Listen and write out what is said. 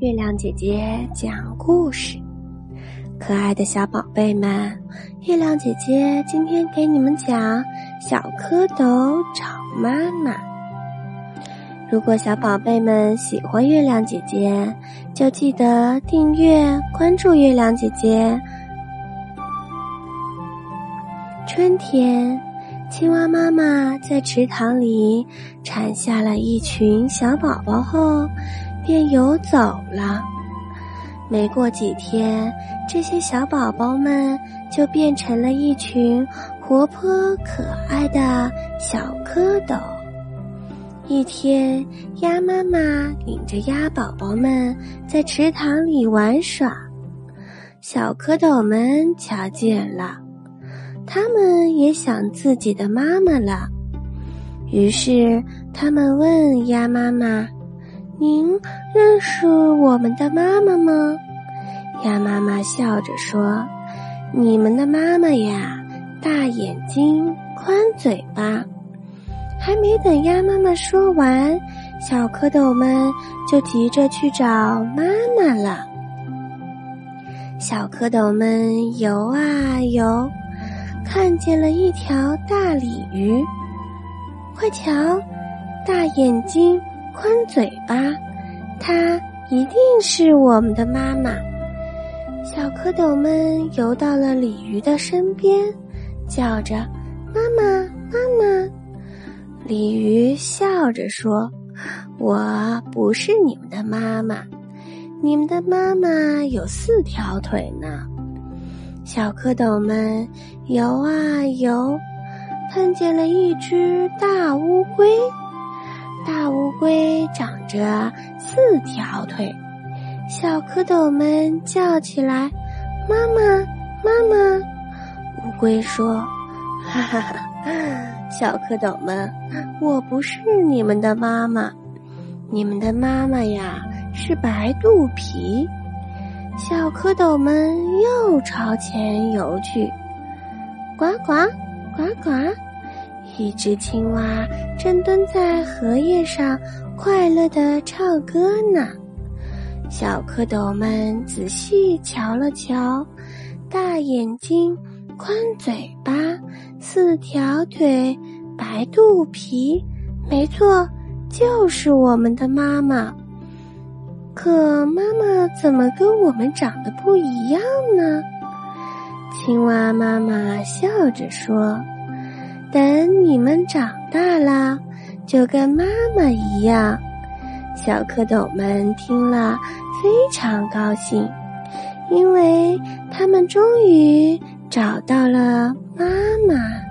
月亮姐姐讲故事，可爱的小宝贝们，月亮姐姐今天给你们讲《小蝌蚪找妈妈》。如果小宝贝们喜欢月亮姐姐，就记得订阅关注月亮姐姐。春天，青蛙妈妈在池塘里产下了一群小宝宝后。便游走了。没过几天，这些小宝宝们就变成了一群活泼可爱的小蝌蚪。一天，鸭妈妈领着鸭宝宝们在池塘里玩耍，小蝌蚪们瞧见了，他们也想自己的妈妈了。于是，他们问鸭妈妈。您认识我们的妈妈吗？鸭妈妈笑着说：“你们的妈妈呀，大眼睛，宽嘴巴。”还没等鸭妈妈说完，小蝌蚪们就急着去找妈妈了。小蝌蚪们游啊游，看见了一条大鲤鱼。快瞧，大眼睛！宽嘴巴，它一定是我们的妈妈。小蝌蚪们游到了鲤鱼的身边，叫着：“妈妈，妈妈！”鲤鱼笑着说：“我不是你们的妈妈，你们的妈妈有四条腿呢。”小蝌蚪们游啊游，碰见了一只大乌龟。大乌龟长着四条腿，小蝌蚪们叫起来：“妈妈，妈妈！”乌龟说：“哈哈哈，小蝌蚪们，我不是你们的妈妈，你们的妈妈呀是白肚皮。”小蝌蚪们又朝前游去，呱呱，呱呱。一只青蛙正蹲在荷叶上，快乐的唱歌呢。小蝌蚪们仔细瞧了瞧，大眼睛，宽嘴巴，四条腿，白肚皮，没错，就是我们的妈妈。可妈妈怎么跟我们长得不一样呢？青蛙妈妈笑着说。等你们长大了，就跟妈妈一样。小蝌蚪们听了非常高兴，因为他们终于找到了妈妈。